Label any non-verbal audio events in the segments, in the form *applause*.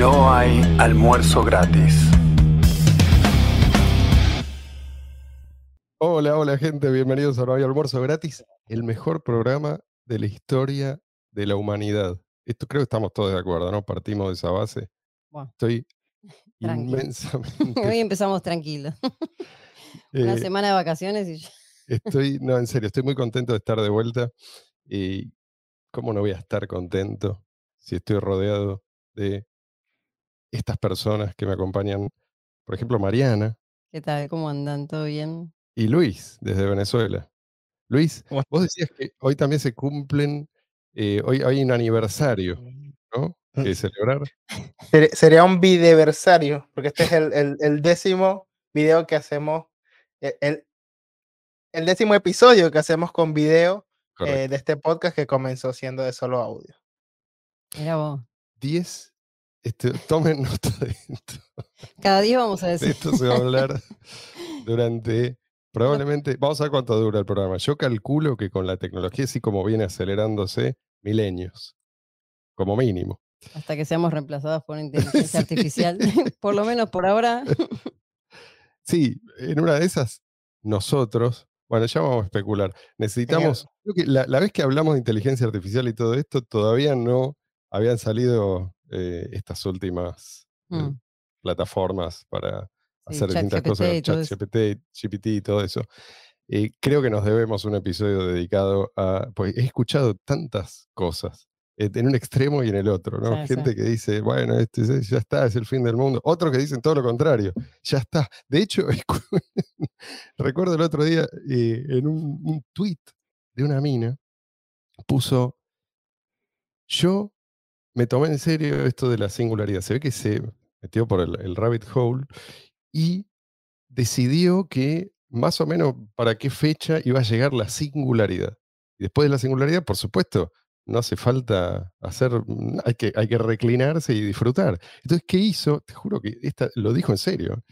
no hay almuerzo gratis. Hola, hola gente, bienvenidos a No hay almuerzo gratis, el mejor programa de la historia de la humanidad. Esto creo que estamos todos de acuerdo, ¿no? Partimos de esa base. Bueno, Estoy *laughs* Tranqui. inmensamente. *laughs* hoy empezamos tranquilos. *laughs* Una eh, semana de vacaciones y ya. Estoy, no, en serio, estoy muy contento de estar de vuelta. Y cómo no voy a estar contento si estoy rodeado de estas personas que me acompañan. Por ejemplo, Mariana ¿Qué tal? ¿Cómo andan? ¿Todo bien? y Luis, desde Venezuela. Luis, ¿Cómo vos decías que hoy también se cumplen, eh, hoy hay un aniversario, ¿no? Mm. Que celebrar. Ser- Sería un videversario, porque este es el, el- el décimo video que hacemos, e- el, el décimo episodio que hacemos con video eh, de este podcast que comenzó siendo de solo audio. Mira vos. 10. Este, *laughs* tomen nota de esto. Cada día vamos a De decir. esto se va a hablar *laughs* durante. Probablemente. Vamos a ver cuánto dura el programa. Yo calculo que con la tecnología, así como viene acelerándose, milenios. Como mínimo. Hasta que seamos reemplazados por una *laughs* inteligencia Sí. artificial. por lo menos por ahora. Sí, en una de esas, nosotros. Bueno, ya vamos a especular. Necesitamos. Creo que la, la vez que hablamos de inteligencia artificial y todo esto, todavía no habían salido eh, estas últimas eh, Mm, plataformas para Sí, hacer distintas cosas. ChatGPT, GPT y todo eso. Eh, creo que nos debemos un episodio dedicado a, pues he escuchado tantas cosas, en un extremo y en el otro, ¿no? Sí, sí. Gente que dice, bueno, este, es- ya está, es el fin del mundo. Otros que dicen todo lo contrario, ya está. De hecho, *laughs* recuerdo el otro día eh, en un, un tweet de una mina, puso, yo me tomé en serio esto de la singularidad. Se ve que se metió por el, rabbit hole y decidió que más o menos para qué fecha iba a llegar la singularidad. Y después de la singularidad, por supuesto, no hace falta hacer, mm, hay que, hay que reclinarse y disfrutar. Entonces, ¿qué hizo? Te juro que esta, lo dijo en serio.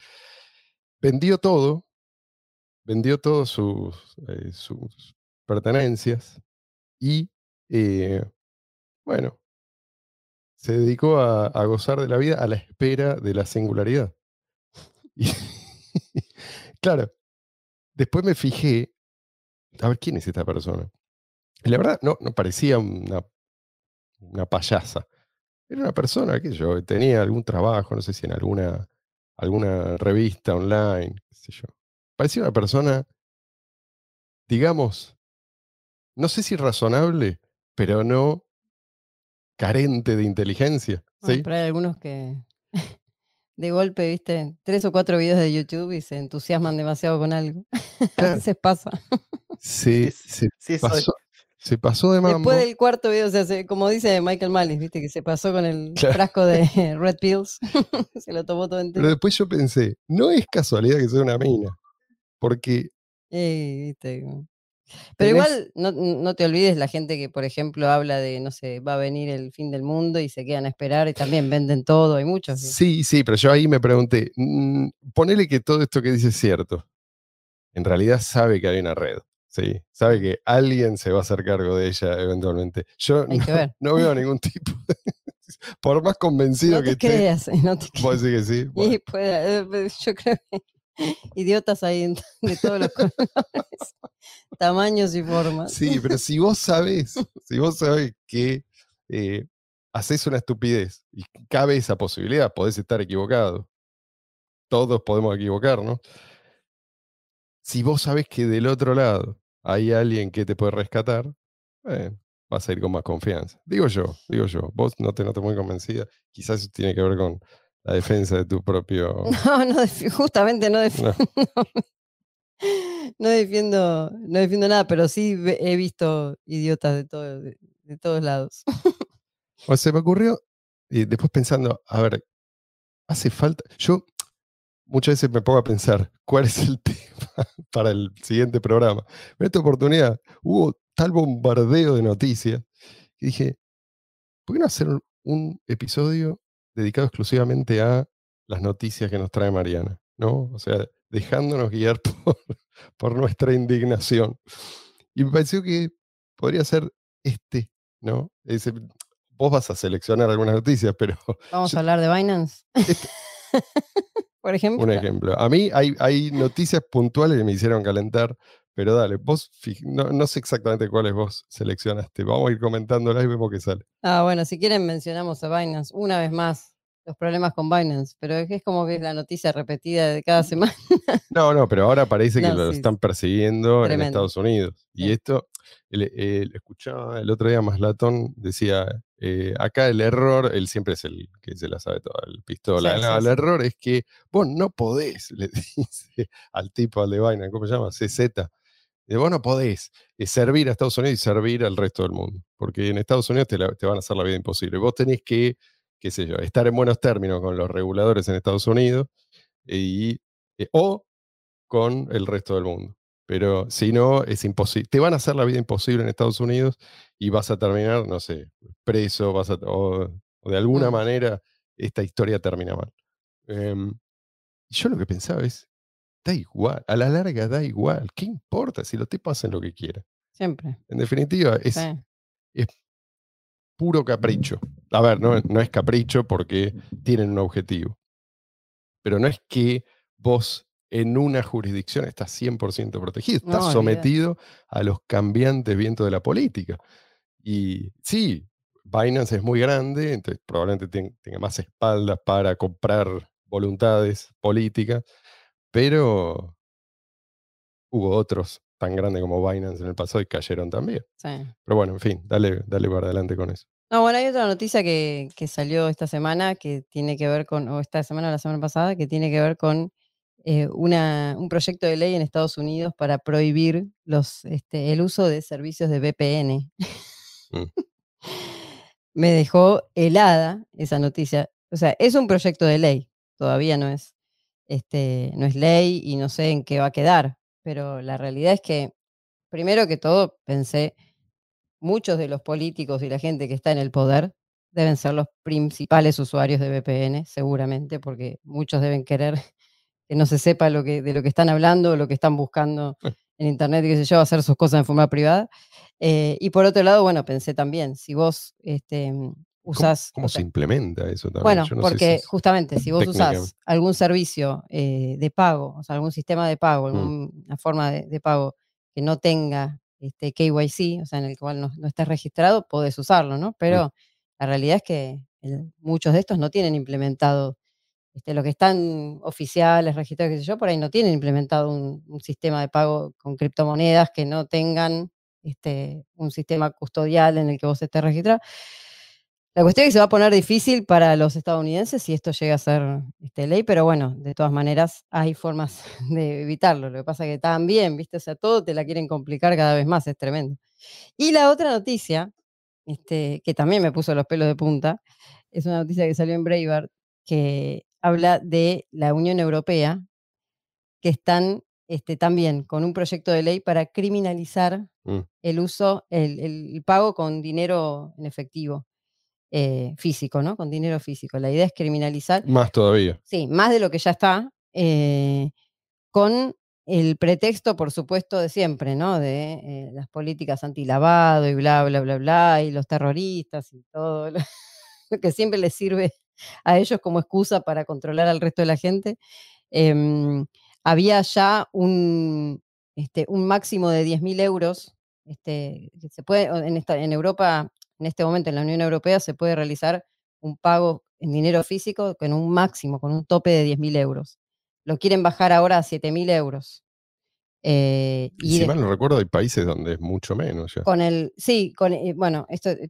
Vendió todo, vendió todas sus, eh, sus pertenencias y, eh, bueno, se dedicó a, gozar de la vida a la espera de la singularidad. Y, *laughs* claro, después me fijé, a ver quién es esta persona. Y la verdad, no, no parecía una, una payasa. Era una persona que yo tenía algún trabajo, no sé si en alguna, alguna revista online, qué sé yo. Parecía una persona, digamos, no sé si razonable, pero no carente de inteligencia. Bueno, ¿sí? pero hay algunos que *laughs* de golpe, viste, tres o cuatro videos de YouTube y se entusiasman demasiado con algo. *laughs* A Claro. veces pasa. Se, Sí, se Sí, soy. pasó, se pasó de mambo. Después del cuarto video, se hace, como dice Michael Malice, viste, que se pasó con el Claro. frasco de *laughs* Red Pills. se lo tomó todo entero. Pero después yo pensé, no es casualidad que sea una mina, porque Eh, viste, Pero igual no, no te olvides la gente que, por ejemplo, habla de, no sé, va a venir el fin del mundo y se quedan a esperar y también venden todo. Hay muchos. Sí, sí, pero yo ahí me pregunté, mm, ponele que todo esto que dice es cierto. En realidad sabe que hay una red, ¿sí? Sabe que alguien se va a hacer cargo de ella eventualmente. Yo no, no veo ningún tipo, de- *laughs* por más convencido No que te esté, creas, *laughs* no te creas. vos decís que sí. Bueno, Y puede- eh, eh, yo creo que idiotas en- *laughs* de todos los colores, tamaños y formas. Sí, pero si vos sabés, si vos sabés que eh, haces una estupidez y cabe esa posibilidad, podés estar equivocado. Todos podemos equivocarnos. Si vos sabés que del otro lado hay alguien que te puede rescatar, vas a ir con más confianza. Digo yo, digo yo. Vos no te notas muy convencida. Quizás tiene que ver con la defensa de tu propio. *laughs* No, no, defi- justamente no defiendo, *laughs* No. no defiendo, no defiendo nada, pero sí he visto idiotas de, todo, de, de todos lados. O se me ocurrió, y después pensando, a ver, hace falta. Yo muchas veces me pongo a pensar cuál es el *laughs* tema para el siguiente programa. En esta oportunidad hubo tal bombardeo de noticias que dije, ¿por qué no hacer un episodio dedicado exclusivamente a las noticias que nos trae Mariana? ¿No? O sea, dejándonos guiar *laughs* por, por nuestra indignación. Y me pareció que podría ser este, ¿no? Ese- vos vas a seleccionar algunas noticias, pero *laughs* Vamos Yo- a hablar de Binance. *laughs* Por ejemplo. un ejemplo. A mí hay, hay noticias puntuales que me hicieron calentar, pero dale, vos, no, no sé exactamente cuáles vos seleccionaste. Vamos a ir comentándolas y vemos qué sale. Ah, bueno, si quieren mencionamos a Binance una vez más. Los problemas con Binance, pero es que es como que es la noticia repetida de cada semana. *laughs* No, no, pero ahora parece que No, lo sí, están persiguiendo en. Estados Unidos. Y esto, el, el- escuchaba el otro día Maslatón, decía, eh, acá el error, él siempre es el que se la sabe toda, el pistola. Sí, No, sí, el error es que vos no podés, *laughs* le dice al tipo, al de Binance, ¿cómo se llama? CZ. De vos no podés eh, servir a Estados Unidos y servir al resto del mundo. Porque en Estados Unidos te, la- te van a hacer la vida imposible. Vos tenés que, qué sé yo, estar en buenos términos con los reguladores en Estados Unidos y, eh, o con el resto del mundo. Pero si no, es imposible. Te van a hacer la vida imposible en Estados Unidos y vas a terminar, no sé, preso, vas a, o, o de alguna Mm. manera esta historia termina mal. Em, y yo lo que pensaba es, da igual, a la larga da igual, ¿qué importa si los tipos hacen lo que quieran? Siempre. En definitiva, es sí. puro capricho. A ver, no, no es capricho porque tienen un objetivo. Pero no es que vos en una jurisdicción estás 100% protegido, estás No, sometido a los cambiantes vientos de la política. Y sí, Binance es muy grande, entonces probablemente ten- tenga más espaldas para comprar voluntades políticas, pero hubo otros tan grandes como Binance en el pasado y cayeron también. sí. Pero bueno, en fin, dale, dale para adelante con eso. No, bueno, hay otra noticia que, que salió esta semana que tiene que ver con, o esta semana o la semana pasada, que tiene que ver con eh, una, un proyecto de ley en Estados Unidos para prohibir los, este, el uso de servicios de VPN. Mm. *laughs* Me dejó helada esa noticia. O sea, es un proyecto de ley, todavía no es, este, no es ley y no sé en qué va a quedar, pero la realidad es que, primero que todo, pensé, muchos de los políticos y la gente que está en el poder deben ser los principales usuarios de VPN, seguramente, porque muchos deben querer *laughs* que no se sepa lo que, de lo que están hablando, lo que están buscando Mm. en Internet, y qué sé yo, hacer sus cosas en forma privada. Eh, y por otro lado, bueno, pensé también, si vos este, ¿Cómo- usás... ¿Cómo, se implementa eso también? bueno, no si porque es- justamente si vos usás algún servicio eh, de pago, o sea, algún sistema de pago, Mm. alguna forma de, de pago que no tenga este KYC, o sea, en el cual no, no estés registrado, podés usarlo, ¿no? Pero la realidad es que el- muchos de estos no tienen implementado, este, lo que están oficiales, registrados, qué sé yo, por ahí no tienen implementado un, un sistema de pago con criptomonedas que no tengan este, un sistema custodial en el que vos estés registrado. La cuestión es que se va a poner difícil para los estadounidenses si esto llega a ser este, ley, pero bueno, de todas maneras hay formas *laughs* de evitarlo. Lo que pasa es que también, ¿viste? O sea, todo te la quieren complicar cada vez más, es tremendo. Y la otra noticia, este, que también me puso los pelos de punta, es una noticia que salió en Breitbart que habla de la Unión Europea, que están este, también con un proyecto de ley para criminalizar Mm. el uso, el, el pago con dinero en efectivo eh, físico, ¿no? Con dinero físico. La idea es criminalizar, Más todavía. sí, más de lo que ya está, eh, con el pretexto, por supuesto, de siempre, ¿no? De eh, las políticas antilavado y bla, bla, bla, bla, y los terroristas y todo lo, *laughs* lo que siempre les sirve a ellos como excusa para controlar al resto de la gente. Em, había ya un, este, un máximo de 10.000 euros. Este, que se puede, en, esta, en Europa, en este momento en la Unión Europea, se puede realizar un pago en dinero físico con un máximo, con un tope de 10.000 euros. Lo quieren bajar ahora a 7.000 euros. Eh, Y si mal no recuerdo, hay países donde es mucho menos ya. con el, sí, con, eh, bueno, esto, eh,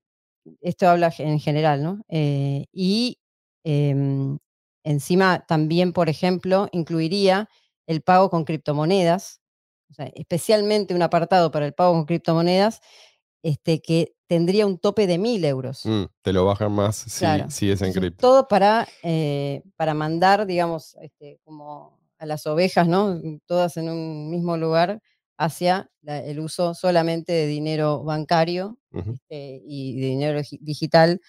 esto habla en general, ¿no? Eh, y em, encima también, por ejemplo, incluiría el pago con criptomonedas, o sea, especialmente un apartado para el pago con criptomonedas, este, que tendría un tope de mil euros. Mm, te lo bajan más si, Claro. si es en cripto. Todo para, eh, para mandar, digamos, este, como a las ovejas, ¿no? Todas en un mismo lugar hacia la- el uso solamente de dinero bancario este, y de dinero gi- digital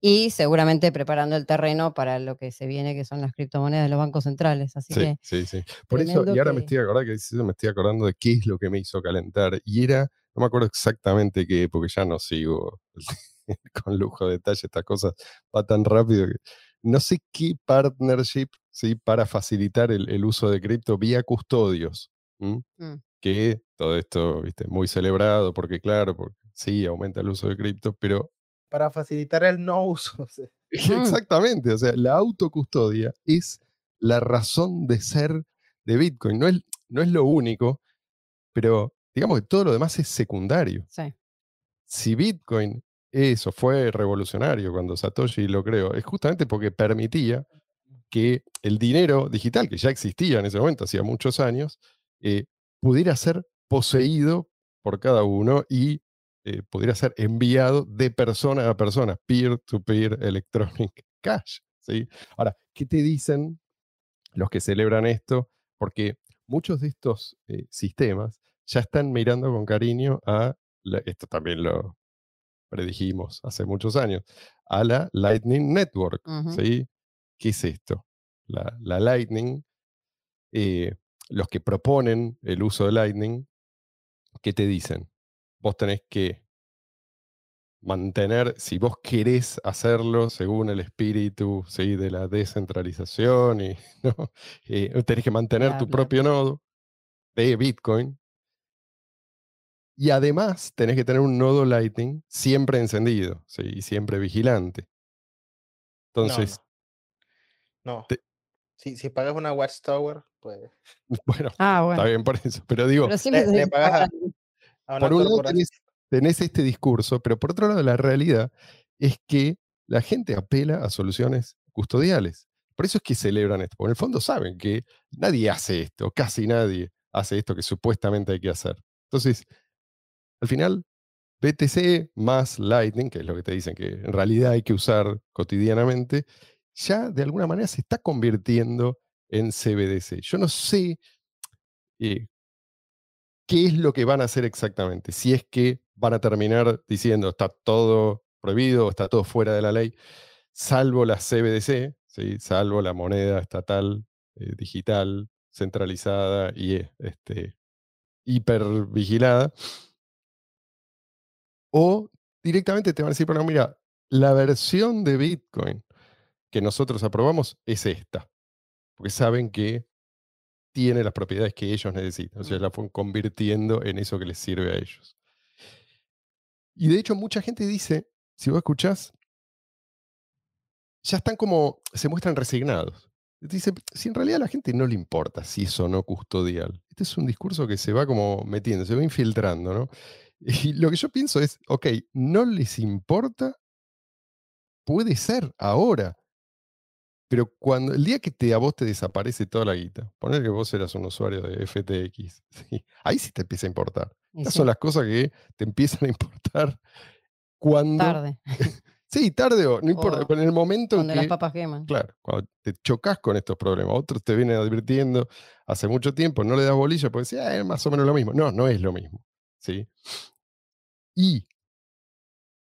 y seguramente preparando el terreno para lo que se viene, que son las criptomonedas de los bancos centrales. Así Sí, que, sí, sí. Por eso, y ahora me estoy acordando que me estoy acordando de qué es lo que me hizo calentar. Y era, no me acuerdo exactamente qué, porque ya no sigo *laughs* con lujo de detalle, estas cosas va tan rápido que no sé qué partnership ¿sí? para facilitar el, el uso de cripto vía custodios. Mm. Que todo esto, viste, muy celebrado, porque claro, porque sí, aumenta el uso de cripto, pero Para facilitar el no uso. *laughs* *laughs* Mm. Exactamente, o sea, la autocustodia es la razón de ser de Bitcoin. No es, no es lo único, pero digamos que todo lo demás es secundario. Sí. Si Bitcoin, eso fue revolucionario cuando Satoshi lo creó, es justamente porque permitía que el dinero digital, que ya existía en ese momento, hacía muchos años, eh, pudiera ser poseído por cada uno y eh, pudiera ser enviado de persona a persona, peer-to-peer electronic *laughs* cash. ¿sí? Ahora, ¿qué te dicen los que celebran esto? Porque muchos de estos eh, sistemas ya están mirando con cariño a, la- esto también lo predijimos hace muchos años, a la Lightning Network. Ujú. ¿sí? ¿Qué es esto? La, la Lightning, eh, los que proponen el uso de Lightning, ¿qué te dicen? Vos tenés que mantener, si vos querés hacerlo según el espíritu ¿sí? de la descentralización, y, *laughs* ¿no? Eh, tenés que mantener tu propio nodo de Bitcoin. Y además tenés que tener un nodo Lightning siempre encendido ¿sí? y siempre vigilante. Entonces, no. no. te- Si, si pagas una Watchtower, pues *laughs* bueno, Ah, está bien por eso. Pero digo, Pero siempre le, tenés le que pagas pagar a, a una por un lado tenés, tenés este discurso, pero por otro lado la realidad es que la gente apela a soluciones custodiales. Por eso es que celebran esto, porque en el fondo saben que nadie hace esto, casi nadie hace esto que supuestamente hay que hacer. Entonces, al final, BTC más Lightning, que es lo que te dicen que en realidad hay que usar cotidianamente, ya de alguna manera se está convirtiendo en CBDC. Yo no sé eh, qué es lo que van a hacer exactamente. Si es que van a terminar diciendo está todo prohibido, está todo fuera de la ley, salvo la CBDC, salvo la moneda estatal eh, digital centralizada y este, hipervigilada. O directamente te van a decir, bueno, mira, la versión de Bitcoin que nosotros aprobamos es esta, porque saben que tiene las propiedades que ellos necesitan. O sea, Mm. la fueron convirtiendo en eso que les sirve a ellos. Y de hecho, mucha gente dice, si vos escuchás, ya están como, se muestran resignados. Dice, si en realidad a la gente no le importa si es o no custodial. Este es un discurso que se va como metiendo, se va infiltrando, ¿no? Y lo que yo pienso es, ok, no les importa, puede ser ahora, pero cuando el día que te, a vos te desaparece toda la guita, poner que vos eras un usuario de FTX, *laughs* ¿sí? ahí sí te empieza a importar. Estas sí, son las cosas que te empiezan a importar cuando... tarde, *laughs* Sí, tarde o no importa, O pero en el momento en donde las que, papas queman. claro, cuando te chocas con estos problemas, otros te vienen advirtiendo hace mucho tiempo, no le das bolilla porque decís, "Ah, es más o menos lo mismo. No, no es lo mismo. ¿Sí? Y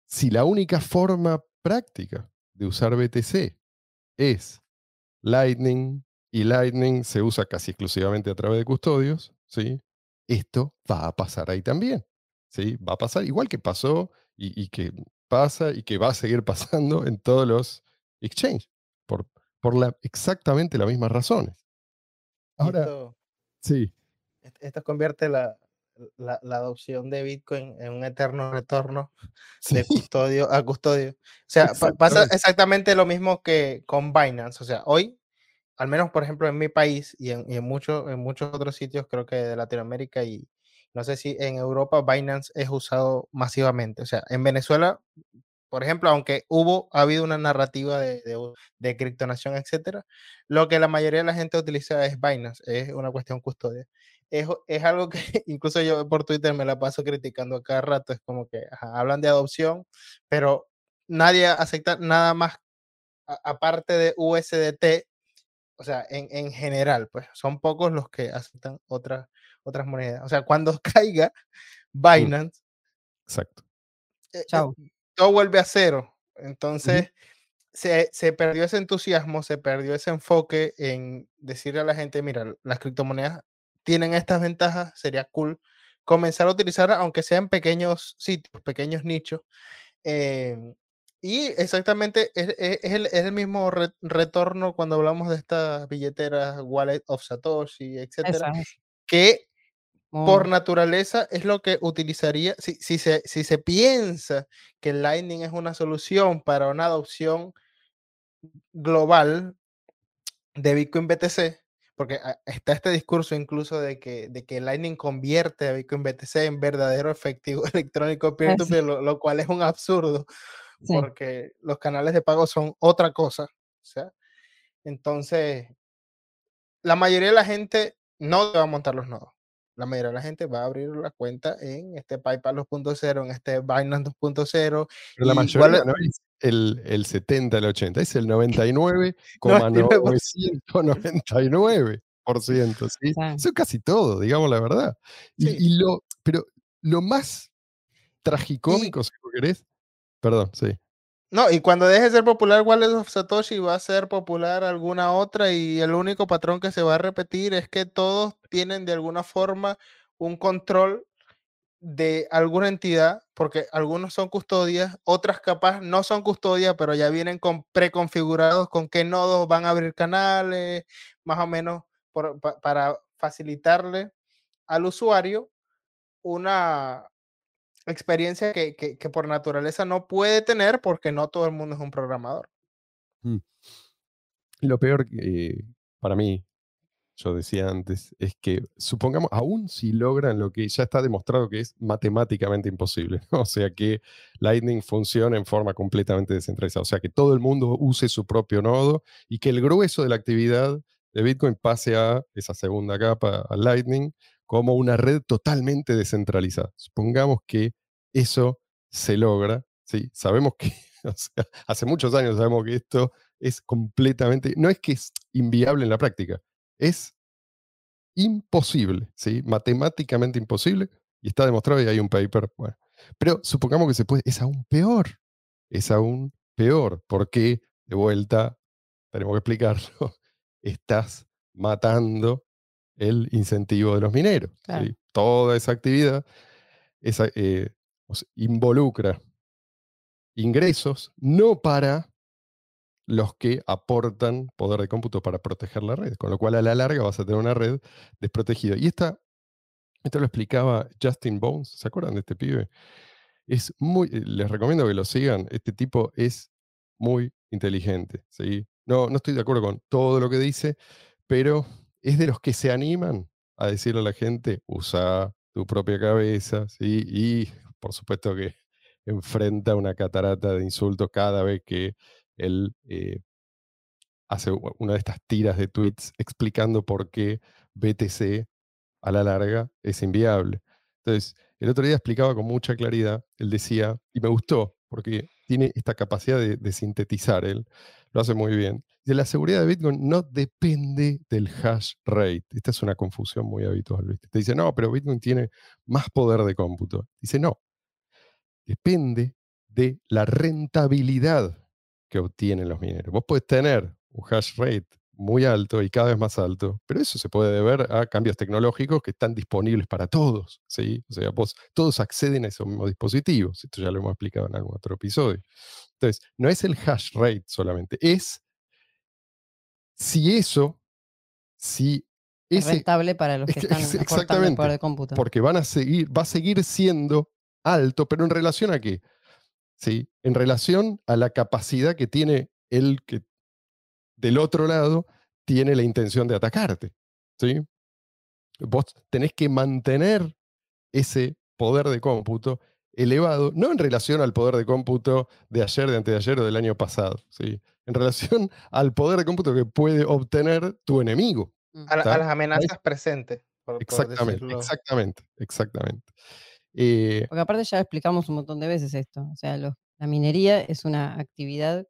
si la única forma práctica de usar BTC es Lightning y Lightning se usa casi exclusivamente a través de custodios, ¿sí? esto va a pasar ahí también. ¿sí? Va a pasar igual que pasó y, y que pasa y que va a seguir *laughs* pasando en todos los exchanges, por, por la, exactamente las mismas razones. Ahora, esto, sí, est- esto convierte la, la, la adopción de Bitcoin en un eterno retorno *laughs* de sí, custodio a custodio. O sea, pa- pasa Exactamente. exactamente lo mismo que con Binance. O sea, hoy, al menos por ejemplo en mi país y en, y en, muchos en muchos otros sitios, creo que de Latinoamérica y no sé si en Europa, Binance es usado masivamente. O sea, en Venezuela, por ejemplo, aunque hubo, ha habido una narrativa de, de, de criptonación, etcétera, lo que la mayoría de la gente utiliza es Binance, es una cuestión custodia. Es, es algo que *laughs* incluso yo por Twitter me la paso criticando a cada rato. Es como que ajá, hablan de adopción, pero nadie acepta nada más a- aparte de USDT, o sea, en, en general, pues son pocos los que aceptan otras otras monedas. O sea, cuando *laughs* caiga Mm, Binance, exacto. eh, eh, Chao. todo vuelve a cero. Entonces, se, se perdió ese entusiasmo, se perdió ese enfoque en decirle a la gente, mira, las criptomonedas tienen estas ventajas, sería cool comenzar a utilizar, aunque sea en pequeños sitios, pequeños nichos, Em, y exactamente es, es- es el, es el mismo re- retorno cuando hablamos de estas billeteras Wallet of Satoshi, etcétera, que por Muy- naturaleza es lo que utilizaría, si, si se, si se piensa que Lightning es una solución para una adopción global de Bitcoin BTC, porque a- está este discurso incluso de que, de que Lightning convierte a Bitcoin BTC en verdadero efectivo *laughs* electrónico peer-to-peer, lo, lo cual es un absurdo, sí. porque los canales de pago son otra cosa. O sea, entonces, la mayoría de la gente no va a montar los nodos. La mayoría de la gente va a abrir la cuenta en este PayPal 2.0, en este Binance 2.0. Pero la mayoría Wallet- no es el, el 70, el 80, es el 99,999%, *laughs* ¿sí? Eso es casi todo, digamos la verdad. Y, Sí. y lo, pero lo más tragicómico, si lo querés, perdón, sí. No, y cuando deje de ser popular Wallet of Satoshi va a ser popular alguna otra y el único patrón que se va a repetir es que todos tienen de alguna forma un control de alguna entidad, porque algunos son custodias, otras capaz no son custodias, pero ya vienen con preconfigurados con qué nodos van a abrir canales, más o menos para facilitarle al usuario una experiencia que, que- que por naturaleza no puede tener porque no todo el mundo es un programador. Y lo peor eh, para mí, yo decía antes, es que supongamos, aún si logran lo que ya está demostrado que es matemáticamente imposible, *laughs* o sea, que Lightning funcione en forma completamente descentralizada, o sea, que todo el mundo use su propio nodo y que el grueso de la actividad de Bitcoin pase a esa segunda capa, a Lightning, como una red totalmente descentralizada. Supongamos que eso se logra, ¿sí? Sabemos que, *laughs* o sea, hace muchos años sabemos que esto es completamente, no es que es inviable en la práctica, es imposible, ¿sí? Matemáticamente imposible, y está demostrado y hay un paper, bueno. Pero supongamos que se puede, es aún peor, es aún peor, porque de vuelta, tenemos que explicarlo, *laughs* estás matando el incentivo de los mineros. Toda esa actividad esa, eh, involucra ingresos no para los que aportan poder de cómputo para proteger la red, con lo cual a la larga vas a tener una red desprotegida. Y esta, esto lo explicaba Justin Bones, ¿se acuerdan de este pibe? Es muy, eh, les recomiendo que lo sigan, este tipo es muy inteligente, ¿sí? No, no estoy de acuerdo con todo lo que dice, pero es de los que se animan a decirle a la gente, usa tu propia cabeza, ¿sí? Y por supuesto que enfrenta una catarata de insultos cada vez que él eh, hace una de estas tiras de tweets explicando por qué BTC a la larga es inviable. Entonces, el otro día explicaba con mucha claridad, él decía, y me gustó, porque tiene esta capacidad de, sintetizar, él lo hace muy bien. De la seguridad de Bitcoin no depende del hash rate. Esta es una confusión muy habitual. ¿viste? Te dice, no, pero Bitcoin tiene más poder de cómputo. Dice, no, depende de la rentabilidad que obtienen los mineros. Vos podés tener un hash rate muy alto y cada vez más alto, pero eso se puede deber a cambios tecnológicos que están disponibles para todos, ¿sí? O sea, vos, todos acceden a esos mismos dispositivos, esto ya lo hemos explicado en algún otro episodio. Entonces, no es el hash rate solamente, es si eso, si Es rentable para los que están el exactamente, poder de cómputo. porque van a seguir, va a seguir siendo alto, pero en relación a qué? ¿Sí? En relación a la capacidad que tiene el que del otro lado tiene la intención de atacarte. ¿sí? Vos tenés que mantener ese poder de cómputo elevado, no en relación al poder de cómputo de ayer, de antes de ayer o del año pasado, ¿sí? en relación *laughs* al poder de cómputo que puede obtener tu enemigo. A, la- a ¿Está? las amenazas presentes. por- Exactamente, exactamente, exactamente. Eh, Porque aparte ya explicamos un montón de veces esto. O sea, los- la minería es una actividad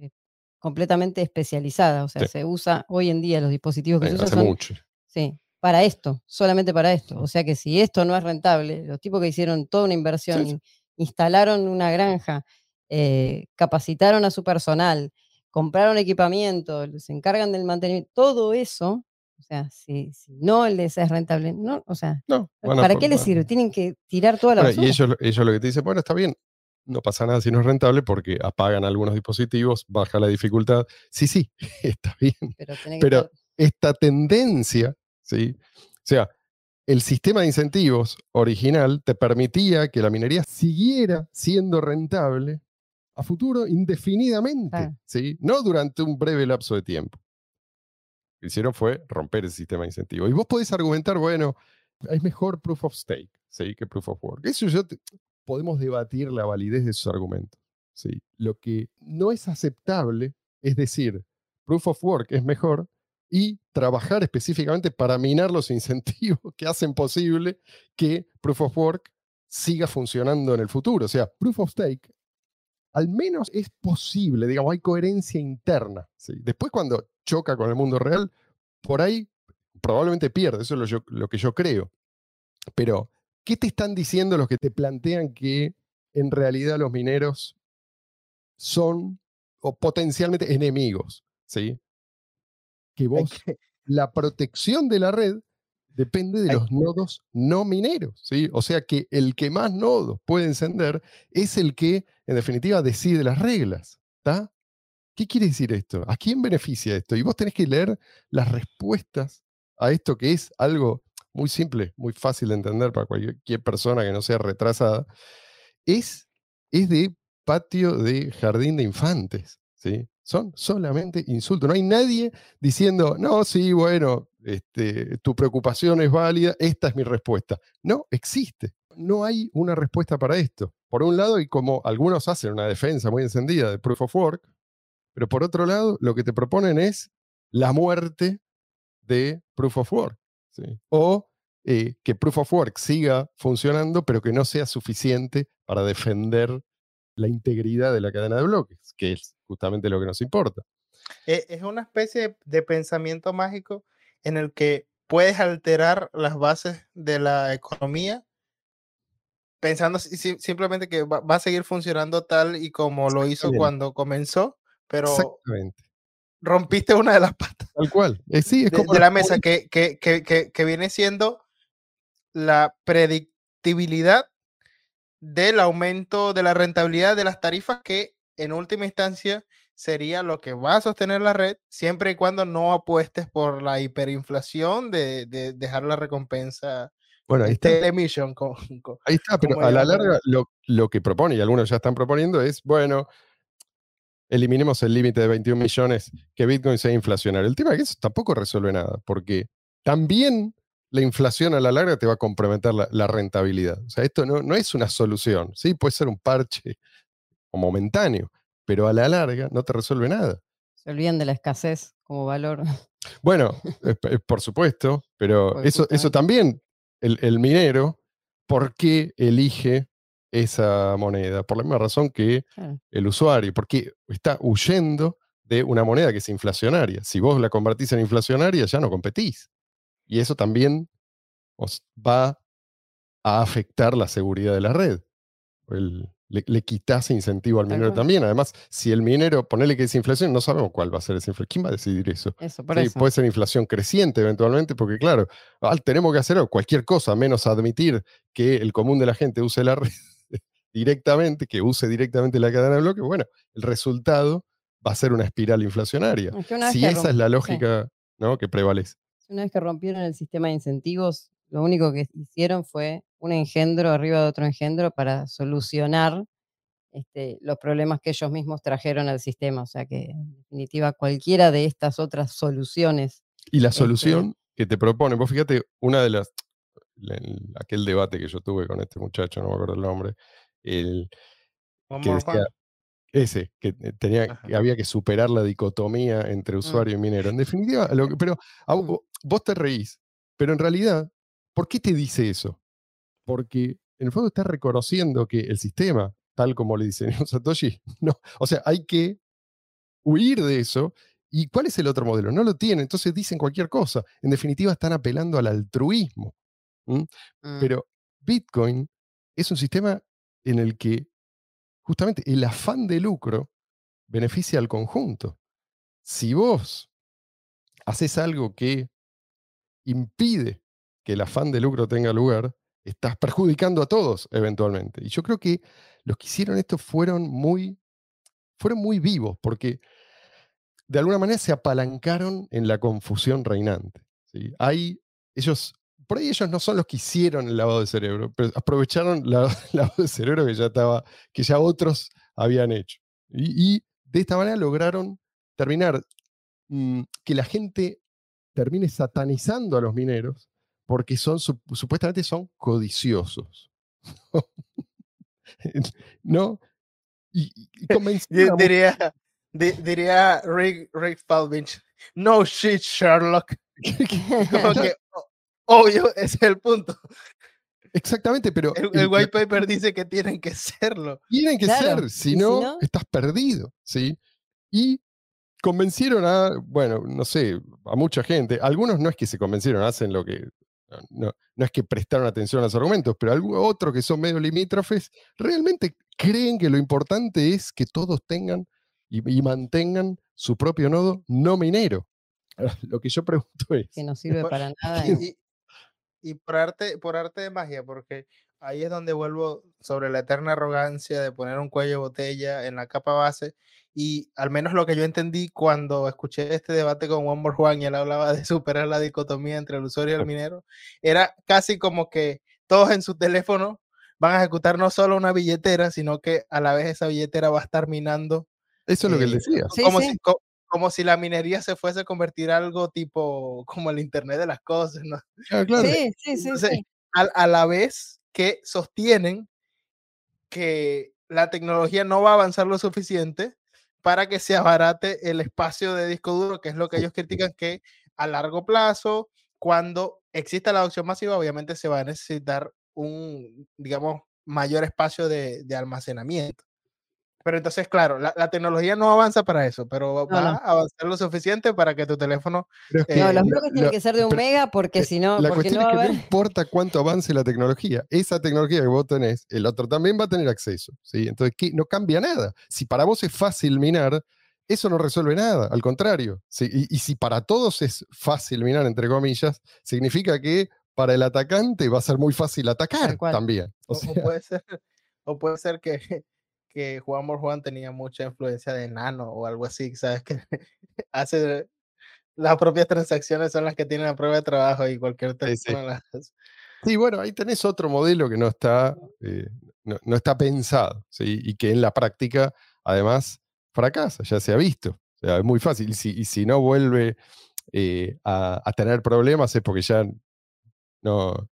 eh, completamente especializada. O sea, Sí. se usa hoy en día los dispositivos que eh, se usan hace son mucho. sí, para esto, solamente para esto. O sea que si esto no es rentable, los tipos que hicieron toda una inversión, Sí, instalaron una granja, eh, capacitaron a su personal, compraron equipamiento, se encargan del mantenimiento, todo eso. O sea, si, si no les es rentable, no, o sea, No, ¿para por- qué les sirve? Tienen que tirar toda la Bueno, y ellos, ellos lo que te dicen, bueno, está bien, no pasa nada si no es rentable porque apagan algunos dispositivos, baja la dificultad. Sí, sí, *laughs* está bien. Pero, estar- esta tendencia, ¿sí? O sea, el sistema de incentivos original te permitía que la minería siguiera siendo rentable a futuro indefinidamente. ¿sí? No durante un breve lapso de tiempo. Que hicieron fue romper el sistema de incentivos. Y vos podés argumentar, bueno, es mejor proof of stake, ¿sí? Que proof of work. Eso yo te- podemos debatir la validez de esos argumentos, ¿sí? Lo que no es aceptable es decir, proof of work es mejor y trabajar específicamente para minar los *laughs* incentivos que hacen posible que Proof of Work siga funcionando en el futuro. O sea, Proof of Stake al menos es posible, digamos, hay coherencia interna. ¿sí? Después cuando choca con el mundo real, por ahí probablemente pierde, eso es lo, yo- lo que yo creo. Pero, ¿qué te están diciendo los que te plantean que en realidad los mineros son o potencialmente enemigos? ¿sí? Que vos que- la protección de la red depende de los nodos no mineros, ¿sí? O sea que el que más nodos puede encender es el que, en definitiva, decide las reglas, ¿está? ¿Qué quiere decir esto? ¿A quién beneficia esto? Y vos tenés que leer las respuestas a esto que es algo muy simple, muy fácil de entender para cualquier persona que no sea retrasada. Es, es de patio de jardín de infantes, ¿sí? Son solamente insultos. No hay nadie diciendo, no, sí, bueno, este, tu preocupación es válida, esta es mi respuesta. No existe. No hay una respuesta para esto. Por un lado, y como algunos hacen una defensa muy encendida de Proof of Work, pero por otro lado, lo que te proponen es la muerte de Proof of Work. O eh, que Proof of Work siga funcionando, pero que no sea suficiente para defender la integridad de la cadena de bloques, que es justamente lo que nos importa. e- es una especie de pensamiento mágico en el que puedes alterar las bases de la economía pensando si- si- simplemente que va, a seguir funcionando tal y como lo hizo cuando comenzó, pero Exactamente. rompiste una de las patas Tal cual. Eh, sí, es como de los la mesa que, que, que, que viene siendo la predictibilidad del aumento de la rentabilidad de las tarifas que en última instancia sería lo que va a sostener la red siempre y cuando no apuestes por la hiperinflación de, de dejar la recompensa Bueno, ahí está. telemission con, *laughs* con- Ahí está, pero a la larga lo, lo que propone, y algunos ya están proponiendo, es, bueno, eliminemos el límite de 21 millones, que Bitcoin sea inflacionario. El tema es que eso tampoco resuelve nada, porque también la inflación a la larga te va a comprometer la, la rentabilidad. O sea, esto no, no es una solución, ¿sí? Puede ser un parche o momentáneo, pero a la larga no te resuelve nada. Se olvidan de la escasez como valor. Bueno, eh, p- por supuesto, pero *laughs* eso, eso también, el, el minero, ¿por qué elige esa moneda? Por la misma razón que Claro. el usuario, porque está huyendo de una moneda que es inflacionaria. Si vos la convertís en inflacionaria, ya no competís. Y eso también os va a afectar la seguridad de la red. El- le, le quitas incentivo al minero también. Además, si el minero, ponele que es inflación, no sabemos cuál va a ser esa inflación. ¿Quién va a decidir eso? Eso, por Sí, eso. puede ser inflación creciente eventualmente, porque claro, ah, tenemos que hacer cualquier cosa, menos admitir que el común de la gente use la *laughs* red directamente, que use directamente la cadena de bloques. Bueno, el resultado va a ser una espiral inflacionaria. Es que Si esa es la sí. lógica ¿no? que prevalece. Una vez que rompieron el sistema de incentivos, lo único que hicieron fue un engendro arriba de otro engendro para solucionar este, los problemas que ellos mismos trajeron al sistema. O sea que, en definitiva, cualquiera de estas otras soluciones. Y la Este- solución que te propone, vos fíjate, una de las, la- el- aquel debate que yo tuve con este muchacho, no me acuerdo el nombre, el, que decía, ese, que eh, tenía, que había que superar la dicotomía entre usuario y minero. En definitiva, lo que- pero a Mm. Vos te reís, pero en realidad, ¿por qué te dice eso? Porque en el fondo está reconociendo que el sistema, tal como le diseñó *laughs* Satoshi, no, o sea, hay que huir de eso. ¿Y cuál es el otro modelo? No lo tienen, entonces dicen cualquier cosa. En definitiva, están apelando al altruismo. mm, Pero Bitcoin es un sistema en el que justamente el afán de lucro beneficia al conjunto. Si vos haces algo que impide que el afán de lucro tenga lugar, estás perjudicando a todos eventualmente. Y yo creo que los que hicieron esto fueron muy, fueron muy vivos, porque de alguna manera se apalancaron en la confusión reinante. ¿sí? Hay, ellos, por ahí ellos no son los que hicieron el lavado de cerebro, pero aprovecharon la- *laughs* el lavado de cerebro que ya estaba, que ya otros habían hecho. Y, y de esta manera lograron terminar mm, que la gente termine satanizando a los mineros porque son sup- supuestamente son codiciosos. *laughs* ¿No? Y, y- *laughs* Diría, di- diría Rick, Rick Falvich, no shit, Sherlock. *laughs* Como que, o- obvio, ese es el punto. Exactamente, pero El, el- el white paper dice que tienen que serlo. tienen que Claro, ser, si si no, no- estás perdido, ¿sí? Y convencieron a, bueno, no sé, a mucha gente. Algunos no es que se convencieron, hacen lo que. No, no- es que prestaron atención a los argumentos, pero otros que son medio limítrofes realmente creen que lo importante es que todos tengan y, y mantengan su propio nodo no minero. *laughs* Lo que yo pregunto es, que no sirve para nada. ¿quién- y- Y, y por arte, por arte de magia, porque ahí es donde vuelvo sobre la eterna arrogancia de poner un cuello de botella en la capa base. Y al menos lo que yo entendí cuando escuché este debate con Juan More Juan y él hablaba de *laughs* superar la dicotomía entre el usuario y el minero, era casi como que todos en su teléfono van a ejecutar no solo una billetera, sino que a la vez esa billetera va a estar minando eso es lo que él eh, decía. Sí, como, sí. Si, co- como si la minería se fuese a convertir algo tipo como el Internet de las cosas, ¿no? Ah, claro. Sí, sí, sí, Entonces, sí. al- a, la vez que sostienen que la tecnología no va a avanzar lo suficiente para que se abarate el espacio de disco duro, que es lo que ellos critican que a largo plazo, cuando exista la adopción masiva, obviamente se va a necesitar un, digamos, mayor espacio de, de almacenamiento. Pero entonces, claro, la, la tecnología no avanza para eso, pero va no. a avanzar lo suficiente para que tu teléfono Pero es Eh, que No, los lo- bloques tienen lo- que ser de un pero- mega porque eh, si no, la cuestión no va es a que no haber. importa cuánto avance la tecnología, esa tecnología que vos tenés, el otro también va a tener acceso. ¿sí? Entonces, ¿qué? no cambia nada. Si para vos es fácil minar, eso no resuelve nada, al contrario. ¿sí? Y, y si para todos es fácil minar, entre comillas, significa que para el atacante va a ser muy fácil atacar también. O O, o sea, puede ser, o puede ser que, que Juan Mor Juan tenía mucha influencia de Nano o algo así, ¿sabes? Que *laughs* hace las propias transacciones son las que tienen la prueba de trabajo y cualquier Sí, sí. las. Sí, bueno, ahí tenés otro modelo que no está, eh, no, no está pensado, ¿sí? y que en la práctica, además, fracasa, ya se ha visto. O sea, es muy fácil. Y si, y si no vuelve eh, a, a tener problemas es porque ya no,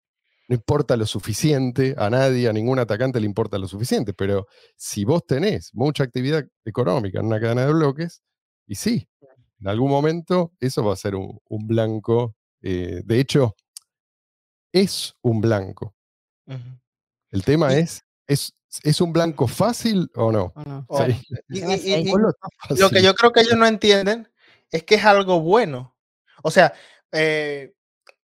no importa lo suficiente a nadie, a ningún atacante le importa lo suficiente. Pero si vos tenés mucha actividad económica en una cadena de bloques, y sí, en algún momento eso va a ser un, un blanco. eh, de hecho, es un blanco. El tema es, es, ¿es un blanco fácil o no? lo que yo creo que ellos no entienden es que es algo bueno. O sea, eh,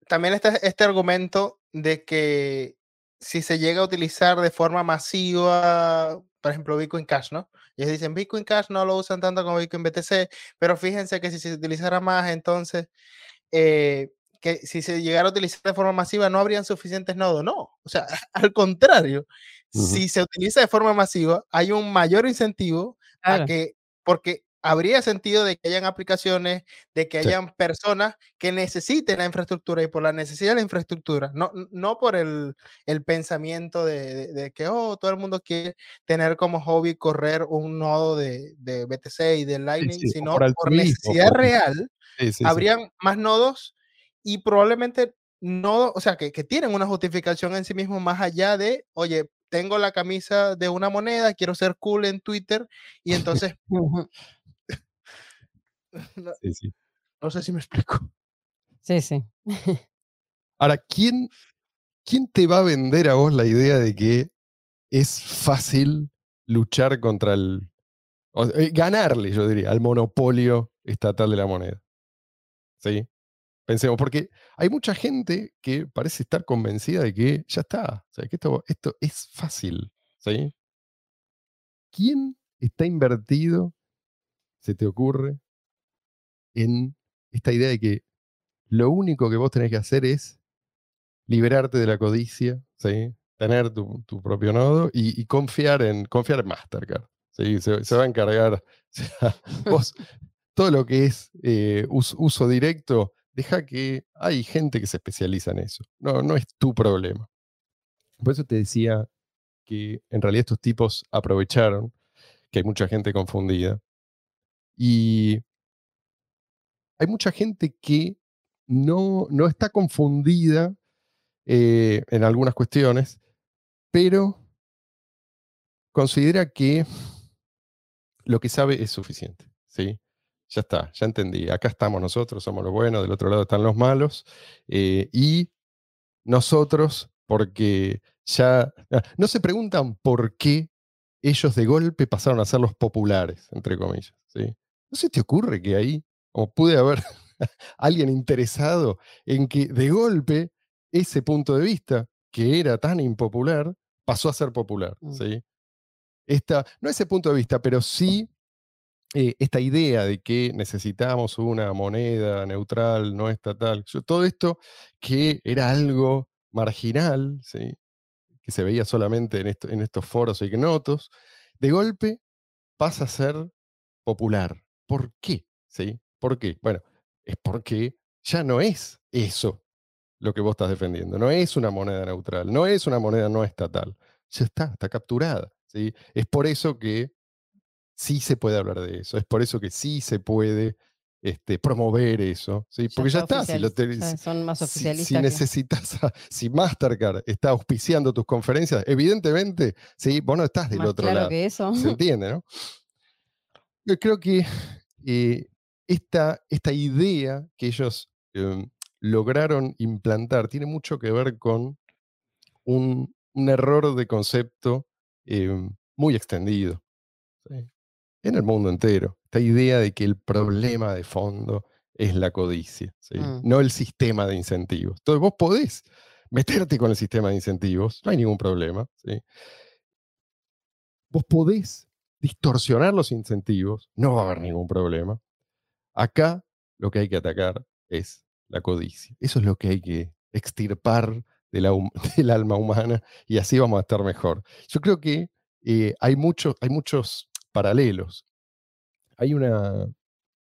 también está este argumento de que si se llega a utilizar de forma masiva, por ejemplo, Bitcoin Cash, ¿no? Ellos dicen Bitcoin Cash no lo usan tanto como Bitcoin BTC, pero fíjense que si se utilizara más, entonces, eh, que si se llegara a utilizar de forma masiva, no habrían suficientes nodos. No, o sea, *laughs* al contrario, Ujú. si se utiliza de forma masiva, hay un mayor incentivo a Claro. que, porque habría sentido de que hayan aplicaciones, de que Sí. hayan personas que necesiten la infraestructura y por la necesidad de la infraestructura, no, no por el, el pensamiento de, de- de que, oh, todo el mundo quiere tener como hobby correr un nodo de, de BTC y de Lightning, sí, sino por necesidad real, habrían más nodos y probablemente no, o sea, que, que tienen una justificación en sí mismo más allá de, oye, tengo la camisa de una moneda, quiero ser cool en Twitter y *laughs* entonces. *laughs* no, Sí, sí. no sé si me explico. Sí, sí. *laughs* Ahora, ¿quién, ¿quién te va a vender a vos la idea de que es fácil luchar contra el... o- eh, ganarle, yo diría, al monopolio estatal de la moneda? ¿Sí? Pensemos, porque hay mucha gente que parece estar convencida de que ya está, o sea, que esto, esto es fácil, ¿sí? ¿Quién está invertido, se te ocurre, en esta idea de que lo único que vos tenés que hacer es liberarte de la codicia, tener tu, propio nodo y, confiar, en, confiar en Mastercard. Se, se va a encargar. *laughs* todo lo que es eh, us- uso directo, deja que hay gente que se especializa en eso. No, no es tu problema. Por eso te decía que en realidad estos tipos aprovecharon que hay mucha gente confundida. Y hay mucha gente que no, no está confundida eh, en algunas cuestiones, pero considera que lo que sabe es suficiente. ¿sí? Ya está, ya entendí. Acá estamos nosotros, somos los buenos, del otro lado están los malos. eh, y nosotros, porque ya ah, no se preguntan por qué ellos de golpe pasaron a ser los populares, entre comillas. ¿sí? ¿No se te ocurre que ahí, como pude haber *laughs* alguien interesado en que de golpe ese punto de vista, que era tan impopular, pasó a ser popular? Mm. ¿sí? Esta, no ese punto de vista, pero sí eh, esta idea de que necesitamos una moneda neutral, no estatal, yo- todo esto que era algo marginal, ¿sí? que se veía solamente en, esto- en estos foros ignotos, de golpe pasa a ser popular. ¿Por qué? ¿Sí? ¿Por qué? Bueno, es porque ya no es eso lo que vos estás defendiendo. No es una moneda neutral, no es una moneda no estatal. Ya está, está capturada. ¿sí? Es por eso que sí se puede hablar de eso. Es por eso que sí se puede este, promover eso. ¿sí? Porque ya está. Si, lo oficial- te- ya son más si- oficialistas. si necesitas, si Mastercard está auspiciando tus conferencias, evidentemente, sí, vos no estás del más otro claro lado. que eso. ¿Se entiende, no? *laughs* Yo creo que eh, esta, esta idea que ellos em, lograron implantar tiene mucho que ver con un, un error de concepto em, muy extendido ¿sí? en el mundo entero. Esta idea de que el problema de fondo es la codicia, ¿sí? Mm. no el sistema de incentivos. Entonces vos podés meterte con el sistema de incentivos, no hay ningún problema. ¿sí? Vos podés distorsionar los incentivos, no va a haber ningún problema. Acá lo que hay que atacar es la codicia. Eso es lo que hay que extirpar de la hum- *laughs* del alma humana y así vamos a estar mejor. Yo creo que eh, hay, muchos hay muchos paralelos. Hay una, un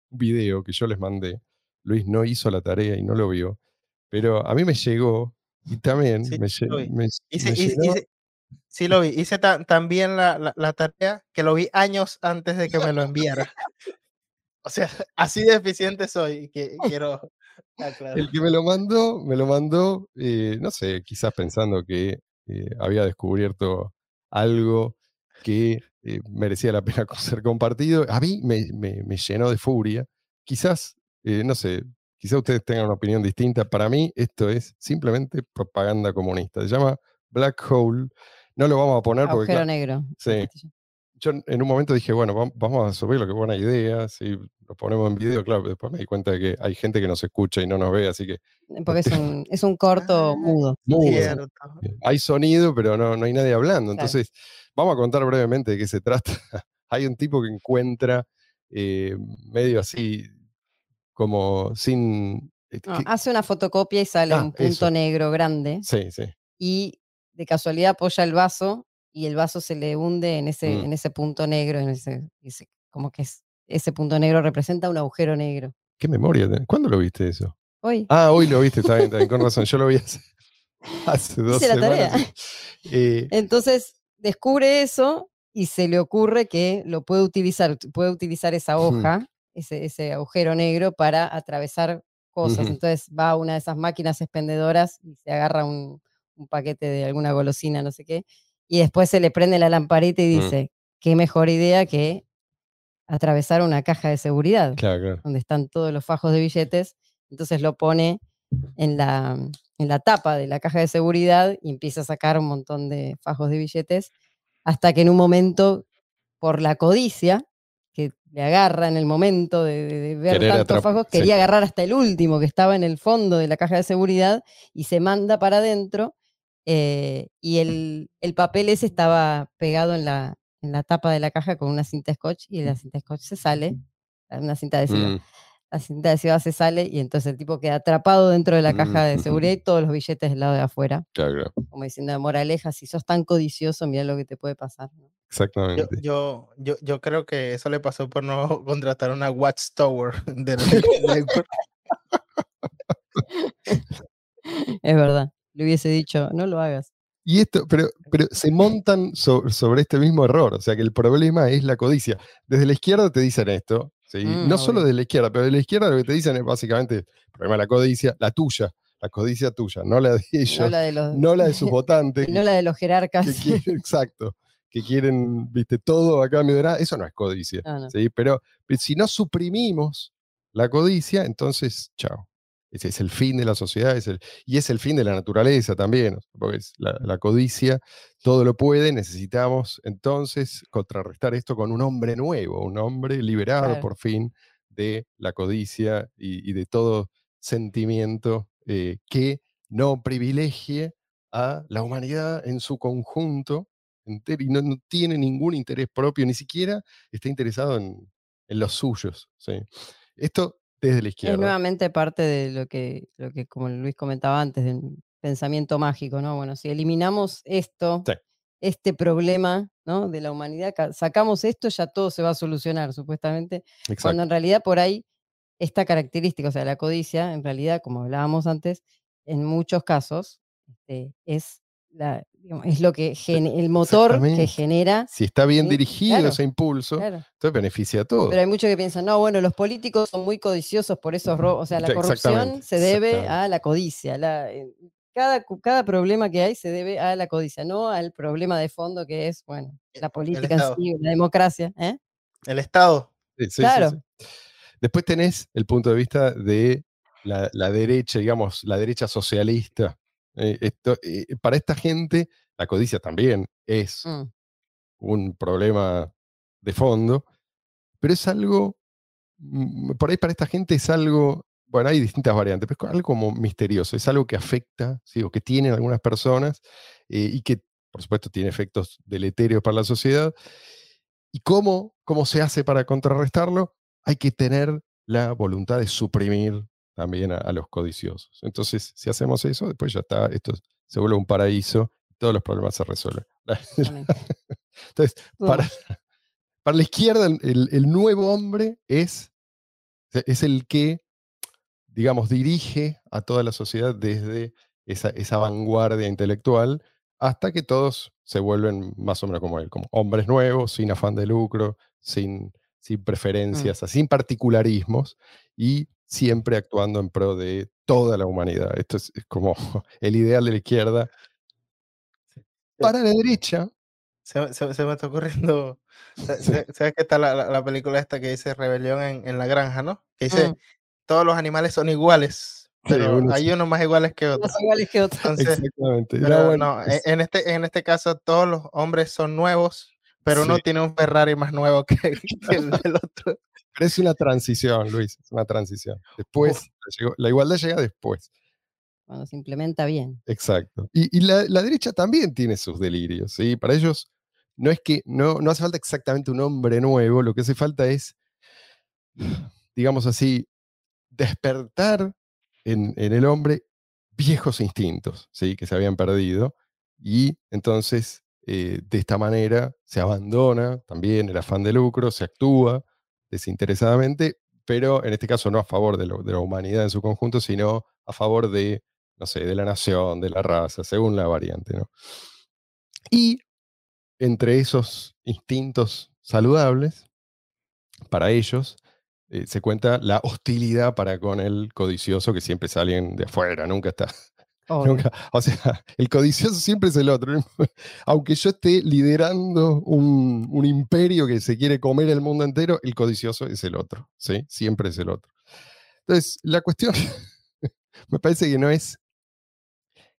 video que yo les mandé. Luis no hizo la tarea y no lo vio, pero a mí me llegó y también Sí, me, lo vi. me- Hice, me hice- llenó- hice- sí lo vi. Hice ta- también la, la- la tarea que lo vi años antes de que me lo enviara. O sea, *laughs* así de eficiente soy. Que *laughs* quiero aclarar. El que me lo mandó, me lo mandó, eh, no sé, quizás pensando que eh, había descubierto algo que eh, merecía la pena *laughs* ser compartido. A mí me, me- me llenó de furia. Quizás, no sé, quizás ustedes tengan una opinión distinta. Para mí esto es simplemente propaganda comunista. Se llama Black Hole. No lo vamos a poner porque... Agujero negro. Sí. Yo en un momento dije, bueno, vam- vamos a subirlo, qué buena idea, si lo ponemos en video, claro, pero después me di cuenta de que hay gente que nos escucha y no nos ve, así que Porque es un, es un corto Ah, mudo. Mudo. Eh, hay sonido, pero no, no hay nadie hablando. Claro. Entonces, vamos a contar brevemente de qué se trata. *laughs* hay un tipo que encuentra eh, medio así, como sin... eh, No, que- hace una fotocopia y sale Ah, un punto eso. negro grande sí, sí. y de casualidad apoya el vaso y el vaso se le hunde en ese, Mm. en ese punto negro, en ese, ese- como que es, ese punto negro representa un agujero negro. ¿Qué memoria? ¿Cuándo lo viste eso? Hoy, Ah, hoy lo viste, *laughs* está bien, está bien, con razón. Yo lo vi hace, *laughs* hace dos Hice la semanas. tarea. Eh, entonces descubre eso y se le ocurre que lo puede utilizar, ut- puede utilizar esa hoja, ese, ese agujero negro para atravesar cosas. Entonces va a una de esas máquinas expendedoras y se agarra un, un paquete de alguna golosina, no sé qué, y después se le prende la lamparita y Mm. dice, qué mejor idea que atravesar una caja de seguridad claro, claro. donde están todos los fajos de billetes, entonces lo pone en la, en la tapa de la caja de seguridad y empieza a sacar un montón de fajos de billetes, hasta que en un momento, por la codicia, que le agarra en el momento de, de- de ver Querer tantos fajos, sí. quería agarrar hasta el último que estaba en el fondo de la caja de seguridad y se manda para adentro eh, y el, el papel ese estaba pegado en la, en la tapa de la caja con una cinta scotch y la cinta scotch se sale, una cinta adhesiva Mm, la cinta adhesiva se sale y entonces el tipo queda atrapado dentro de la caja de Mm. seguridad y todos los billetes del lado de afuera. Claro, Como diciendo, de moraleja, si sos tan codicioso, mira lo que te puede pasar. exactamente. yo, yo, yo creo que eso le pasó por no *laughs* contratar una Watchtower del network. *laughs* Es verdad. Le hubiese dicho, no lo hagas. Y esto, pero, pero se montan so- sobre este mismo error, o sea que el problema es la codicia. Desde la izquierda te dicen esto, ¿sí? Mm, no solo obvio. de la izquierda, pero de la izquierda lo que te dicen es básicamente, el problema de la codicia, la tuya, la codicia tuya, no la de *laughs* ellos, No la de los, no la de sus *laughs* votantes, no la de los jerarcas. que quieren, *laughs* exacto, que quieren, viste, todo a cambio de nada, eso no es codicia, no. ¿sí? Pero, pero si no suprimimos la codicia, entonces, chao. Ese es el fin de la sociedad es el, y es el fin de la naturaleza también, porque es la, la codicia todo lo puede, necesitamos entonces contrarrestar esto con un hombre nuevo, un hombre liberado Claro. por fin de la codicia y, y de todo sentimiento eh, que no privilegie a la humanidad en su conjunto entero y no, no tiene ningún interés propio, ni siquiera está interesado en, en los suyos. ¿sí? Esto desde la Es izquierda. nuevamente parte de lo que, lo que, como Luis comentaba antes, del pensamiento mágico, ¿no? Bueno, si eliminamos esto, Sí. este problema ¿no? de la humanidad, ca- sacamos esto, ya todo se va a solucionar, supuestamente. Exacto. Cuando en realidad por ahí esta característica, o sea, la codicia, en realidad, como hablábamos antes, en muchos casos este, es, la, es lo que el motor que genera. Si está bien Sí, dirigido claro, ese impulso, claro. entonces beneficia a todos. Pero hay muchos que piensan, no, bueno, los políticos son muy codiciosos por esos robos. O sea, la corrupción se debe a la codicia. la- eh, cada, cada problema que hay se debe a la codicia, no al problema de fondo que es, bueno, la política en sí, la democracia. ¿eh? El Estado. Sí, sí, sí, Claro. sí. Después tenés el punto de vista de la, la derecha, digamos, la derecha socialista. Eh, esto, eh, para esta gente, la codicia también es Mm, un problema de fondo, pero es algo, mm, por ahí para esta gente es algo, bueno, hay distintas variantes, pero es algo como misterioso, es algo que afecta, ¿sí? o que tienen algunas personas eh, y que, por supuesto, tiene efectos deleterios para la sociedad. ¿Y cómo, cómo se hace para contrarrestarlo? Hay que tener la voluntad de suprimir también a, a los codiciosos. Entonces, si hacemos eso, después ya está, esto se vuelve un paraíso, todos los problemas se resuelven. *laughs* Entonces, para, para la izquierda, el, el- nuevo hombre es, es el que, digamos, dirige a toda la sociedad desde esa, esa vanguardia intelectual hasta que todos se vuelven más o menos como él, como hombres nuevos, sin afán de lucro, sin, sin preferencias, sin particularismos y siempre actuando en pro de toda la humanidad. Esto es, es como *laughs* el ideal de la izquierda. Para la derecha, Se, me- se- se me está ocurriendo. *laughs* sa- Sí. ¿Sabes qué está la, la- la película esta que dice Rebelión en, en la granja, ¿no? Que dice, Mm, todos los animales son iguales, *laughs* pero uno hay sí. unos más iguales que otros. más iguales que otros. Entonces, exactamente. Pero bueno, no, en, es- en este, en este caso todos los hombres son nuevos, pero uno Sí. tiene un Ferrari más nuevo que, que el del otro. Pero es una transición, Luis, es una transición. Después, la igualdad llega después, Cuando se implementa bien. exacto. Y, y la, la derecha también tiene sus delirios, ¿sí? Para ellos no es que, no, no hace falta exactamente un hombre nuevo, lo que hace falta es, digamos así, despertar en, en el hombre viejos instintos, ¿sí? Que se habían perdido. Y entonces, eh, de esta manera, se abandona también el afán de lucro, se actúa desinteresadamente, pero en este caso no a favor de, la humanidad en su conjunto, sino a favor de, no sé, de la nación, de la raza, según la variante, ¿no? Y entre esos instintos saludables, para ellos, eh, se cuenta la hostilidad para con el codicioso que siempre es de afuera, nunca está O sea, *laughs* el codicioso siempre es el otro. *laughs* Aunque yo esté liderando un, un imperio que se quiere comer el mundo entero, el codicioso es el otro. ¿sí? Siempre es el otro. Entonces, la cuestión *laughs* me parece que no es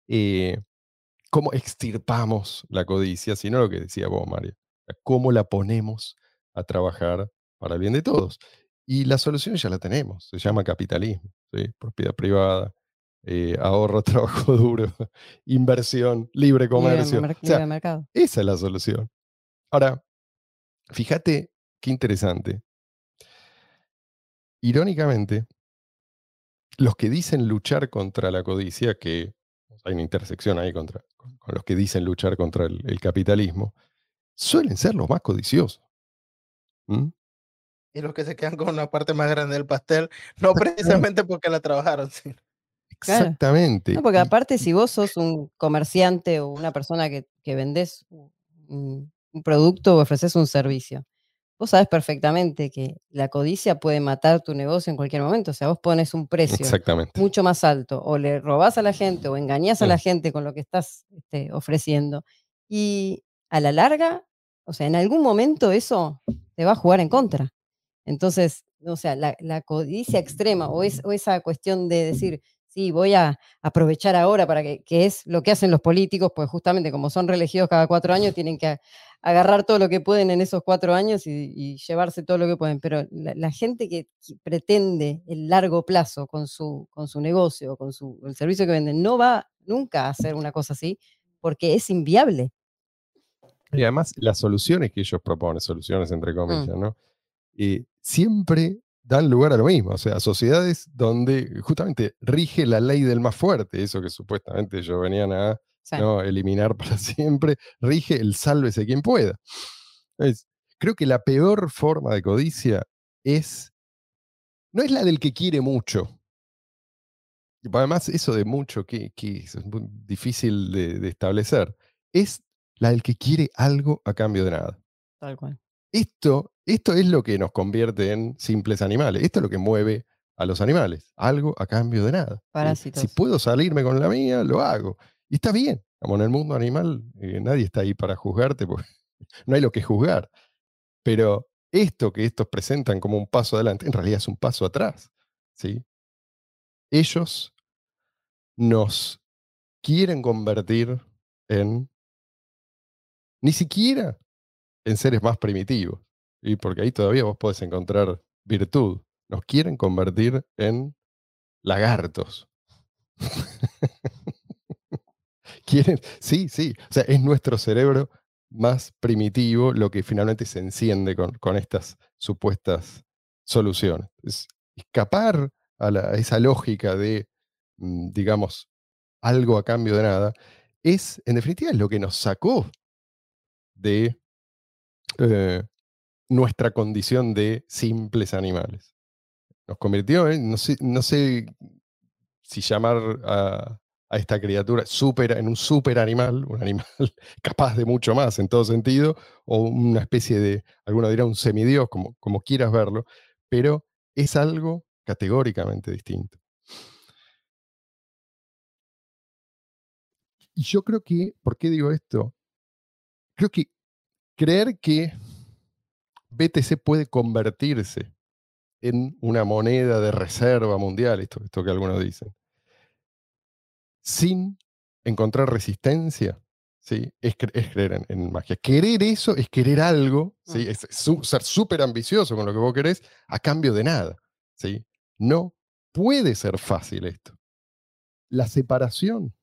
eh, cómo extirpamos la codicia, sino lo que decía vos, Mario. Cómo la ponemos a trabajar para el bien de todos. Y la solución ya la tenemos. Se llama capitalismo, propiedad privada, eh, ahorro, *laughs* trabajo duro, inversión, libre comercio. mer- O sea, libre mercado. esa es la solución. Ahora, fíjate qué interesante. irónicamente, los que dicen luchar contra la codicia, que hay una intersección ahí contra, con, con los que dicen luchar contra el, el capitalismo, suelen ser los más codiciosos. ¿Mm? Y los que se quedan con una parte más grande del pastel, no *laughs* precisamente porque la trabajaron, sino Claro. Exactamente. No, porque aparte, si vos sos un comerciante o una persona que, que vendés un, un producto o ofreces un servicio, vos sabés perfectamente que la codicia puede matar tu negocio en cualquier momento. O sea, vos pones un precio Exactamente. mucho más alto o le robás a la gente o engañás a Sí. la gente con lo que estás este, ofreciendo. Y a la larga, o sea, en algún momento eso te va a jugar en contra. Entonces, o sea, la, la codicia extrema o, es, o esa cuestión de decir, sí, voy a aprovechar ahora para que, que es lo que hacen los políticos, pues justamente como son reelegidos cada cuatro años, tienen que agarrar todo lo que pueden en esos cuatro años y, y llevarse todo lo que pueden. Pero la, la gente que, que pretende el largo plazo con su, con su negocio, con su, el servicio que venden, no va nunca a hacer una cosa así porque es inviable. Y además, las soluciones que ellos proponen, soluciones entre comillas, Mm. ¿no? Eh, siempre dan lugar a lo mismo. O sea, sociedades donde justamente rige la ley del más fuerte, eso que supuestamente ellos venían a ¿no? eliminar para *laughs* siempre, rige el sálvese quien pueda. Es- creo que la peor forma de codicia es, no es la del que quiere mucho. Además, eso de mucho, que, que es muy difícil de, de establecer, es la del que quiere algo a cambio de nada. tal cual. Esto, esto es lo que nos convierte en simples animales. Esto es lo que mueve a los animales. Algo a cambio de nada. Parásitos. Si puedo salirme con la mía, lo hago. Y está bien. Como en el mundo animal, eh, nadie está ahí para juzgarte, porque *laughs* no hay lo que juzgar. Pero esto que estos presentan como un paso adelante, en realidad es un paso atrás. ¿sí? Ellos nos quieren convertir en ni siquiera en seres más primitivos. Y porque ahí todavía vos podés encontrar virtud. Nos quieren convertir en lagartos. *laughs* quieren, sí, sí. O sea, es nuestro cerebro más primitivo lo que finalmente se enciende con, con estas supuestas soluciones. Es escapar a, esa lógica de, mm, digamos, algo a cambio de nada, es, en definitiva, lo que nos sacó de eh, nuestra condición de simples animales. Nos convirtió en, no sé, no sé si llamar a, a esta criatura super, en un super animal, un animal *laughs* capaz de mucho más en todo sentido, o una especie de, alguno dirá un semidios, como, como quieras verlo, pero es algo categóricamente distinto. Y yo creo que, ¿por qué digo esto? Creo que creer que BTC puede convertirse en una moneda de reserva mundial, esto, esto que algunos dicen, sin encontrar resistencia, ¿sí? es, es creer en, en magia. Querer eso es querer algo, ¿sí? Mm. es su- ser súper ambicioso con lo que vos querés a cambio de nada. ¿sí? No puede ser fácil esto. La separación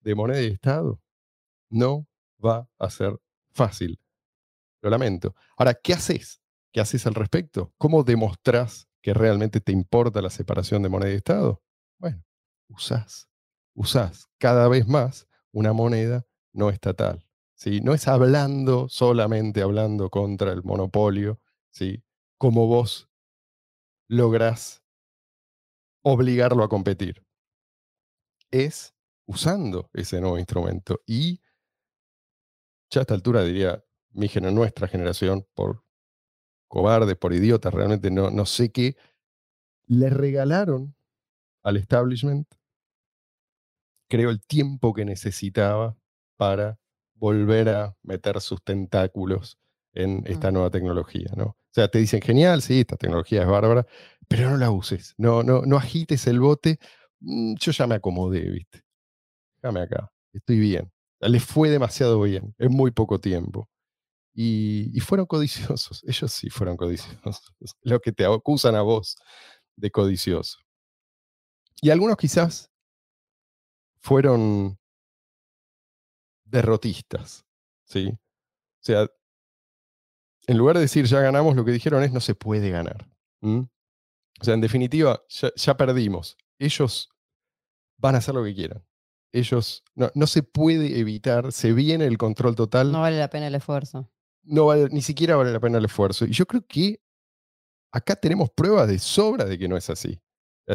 de moneda y Estado no va a ser fácil. Lo lamento. Ahora, ¿qué haces? ¿Qué haces al respecto? ¿Cómo demostrás que realmente te importa la separación de moneda y Estado? Bueno, usás, usás cada vez más una moneda no estatal. ¿sí? No es hablando, solamente hablando contra el monopolio, ¿sí? como vos lográs obligarlo a competir. Es usando ese nuevo instrumento. Y ya a esta altura diría, mi gener- nuestra generación, por cobardes, por idiotas, realmente no, no sé qué, le regalaron al establishment, creo, el tiempo que necesitaba para volver a meter sus tentáculos en esta nueva tecnología, ¿no? O sea, te dicen, genial, sí, esta tecnología es bárbara, pero no la uses, no, no, no agites el bote, mm, yo ya me acomodé, ¿viste? Déjame acá, estoy bien. Les fue demasiado bien, en muy poco tiempo. Y, fueron codiciosos, ellos sí fueron codiciosos, *laughs* lo que te acusan a vos de codicioso. Y algunos quizás fueron derrotistas, ¿sí? O sea, en lugar de decir ya ganamos, lo que dijeron es no se puede ganar. O sea, en definitiva, ya, ya perdimos. Ellos van a hacer lo que quieran. Ellos, no, no se puede evitar, se viene el control total No vale la pena el esfuerzo. No vale, ni siquiera vale la pena el esfuerzo. Y yo creo que acá tenemos pruebas de sobra de que no es así.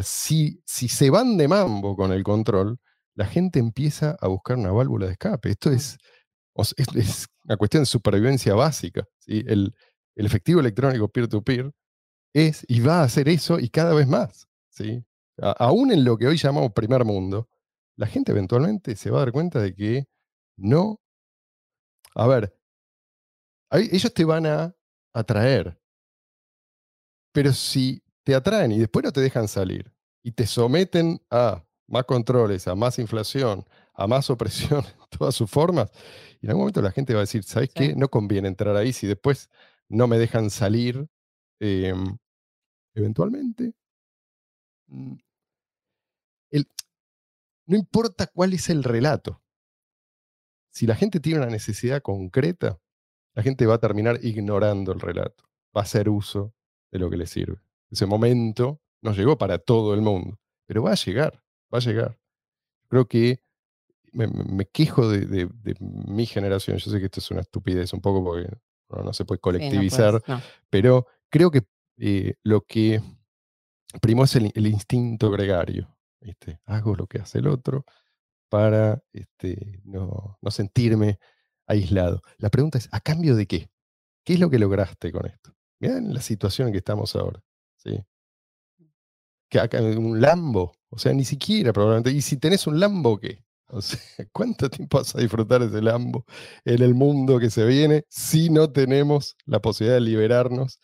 Si, si se van de mambo con el control, la gente empieza a buscar una válvula de escape. Esto Mm. es, es, es una cuestión de supervivencia básica. ¿sí? El, el efectivo electrónico peer-to-peer es y va a hacer eso y cada vez más. ¿sí? A- aún en lo que hoy llamamos primer mundo, la gente eventualmente se va a dar cuenta de que no. A ver, ellos te van a atraer. Pero si te atraen y después no te dejan salir y te someten a más controles, a más inflación, a más opresión *laughs* en todas sus formas, y en algún momento la gente va a decir, ¿sabes Sí. qué? No conviene entrar ahí si después no me dejan salir em, eventualmente. mm, el- no importa cuál es el relato. Si la gente tiene una necesidad concreta, la gente va a terminar ignorando el relato. Va a hacer uso de lo que le sirve. Ese momento no llegó para todo el mundo, pero va a llegar, va a llegar. Creo que me, me- quejo de, de- de mi generación. Yo sé que esto es una estupidez un poco porque no, no se puede Sí, no puedes, colectivizar, no. pero creo que eh, lo que primó es el, el instinto gregario. ¿viste? Hago lo que hace el otro para este, no, no sentirme aislado. La pregunta es, ¿a cambio de qué? ¿Qué es lo que lograste con esto? Mirá en la situación en que estamos ahora. ¿sí? Que acá, un Lambo, o sea, ni siquiera probablemente. ¿Y si tenés un Lambo qué? O *laughs* sea, ¿cuánto tiempo vas a disfrutar ese Lambo en el mundo que se viene si no tenemos la posibilidad de liberarnos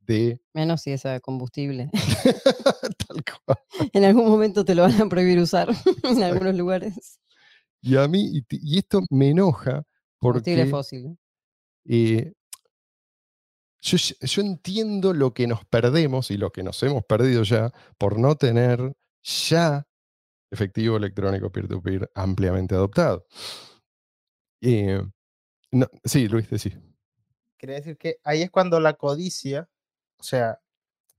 de Menos si es a combustible. *laughs* tal cual? en algún momento te lo van a prohibir usar *laughs* en algunos lugares. Y a mí, y esto me enoja Combustible fósil. eh, yo, entiendo lo que nos perdemos y lo que nos hemos perdido ya por no tener ya efectivo electrónico peer-to-peer ampliamente adoptado. Eh, no- sí, Luis, decí. Quería decir que ahí es cuando la codicia, o sea,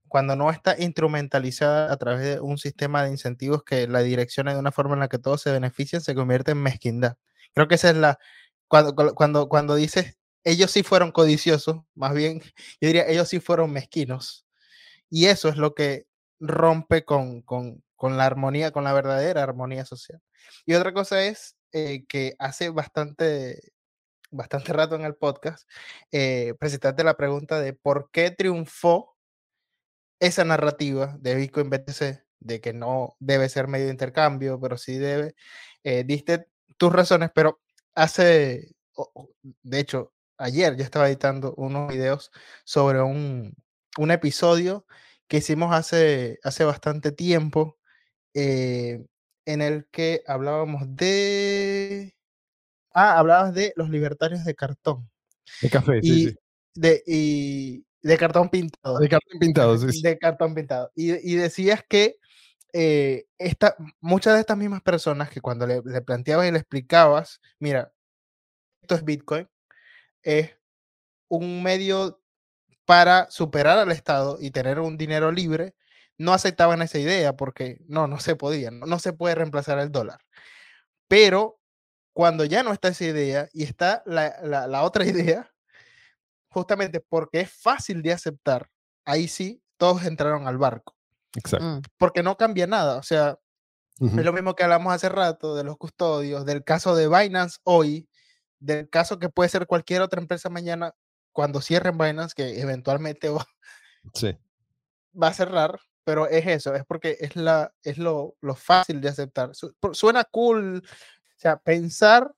cuando no está instrumentalizada a través de un sistema de incentivos que la direccione de una forma en la que todos se benefician, se convierte en mezquindad. Creo que esa es la, cuando, cuando- cuando, dices, ellos sí fueron codiciosos, más bien, *laughs* yo diría, ellos sí fueron mezquinos. Y eso es lo que rompe con, con, con la armonía, con la verdadera armonía social. Y otra cosa es eh, que hace bastante, bastante rato en el podcast, eh, presentaste la pregunta de por qué triunfó esa narrativa de Bitcoin BTC, de que no debe ser medio de intercambio, pero sí debe. eh, diste tus razones, pero hace, de hecho, ayer yo estaba editando unos videos sobre un, un episodio que hicimos hace, hace bastante tiempo, eh, en el que hablábamos de... Ah, hablabas de los libertarios de cartón De café, y sí, sí. de, y de cartón pintado. De cartón pintado, sí, *laughs* sí. de cartón pintado. Y, y decías que eh, muchas de estas mismas personas que cuando le, le planteabas y le explicabas, mira, esto es Bitcoin, es un medio para superar al Estado y tener un dinero libre, no aceptaban esa idea porque no, no se podía, no, no se puede reemplazar el dólar. Pero cuando ya no está esa idea y está la, la- la otra *laughs* idea, justamente porque es fácil de aceptar, ahí sí, todos entraron al barco, Exacto. Mm, porque no cambia nada. O sea, Ujú. es lo mismo que hablamos hace rato de los custodios, del caso de Binance hoy, del caso que puede ser cualquier otra empresa mañana cuando cierren Binance, que eventualmente *laughs* va, Sí. va a cerrar, pero es eso, es porque es, la, es lo, lo fácil de aceptar. Su- Suena cool, o sea, pensar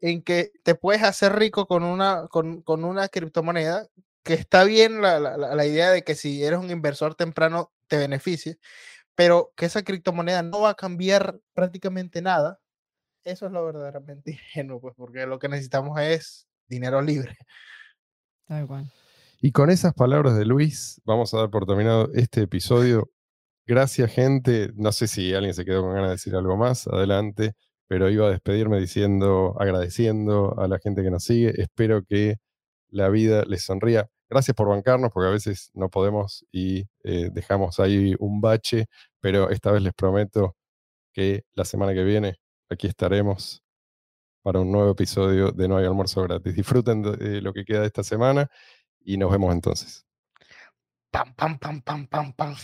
en que te puedes hacer rico con una, con, con una criptomoneda, que está bien la- la- la idea de que si eres un inversor temprano te beneficie, pero que esa criptomoneda no va a cambiar prácticamente nada, eso es lo verdaderamente *laughs* ingenuo, pues porque lo que necesitamos es dinero libre. tal cual. Y con esas palabras de Luis, vamos a dar por terminado este episodio. Gracias, gente. No sé si alguien se quedó con ganas de decir algo más. Adelante. Pero iba a despedirme diciendo, agradeciendo a la gente que nos sigue. Espero que la vida les sonría. Gracias por bancarnos, porque a veces no podemos y eh, dejamos ahí un bache, pero esta vez les prometo que la semana que viene aquí estaremos para un nuevo episodio de No hay almuerzo gratis. Disfruten de lo que queda de esta semana y nos vemos entonces. Pam, pam, pam, pam, pam, pam.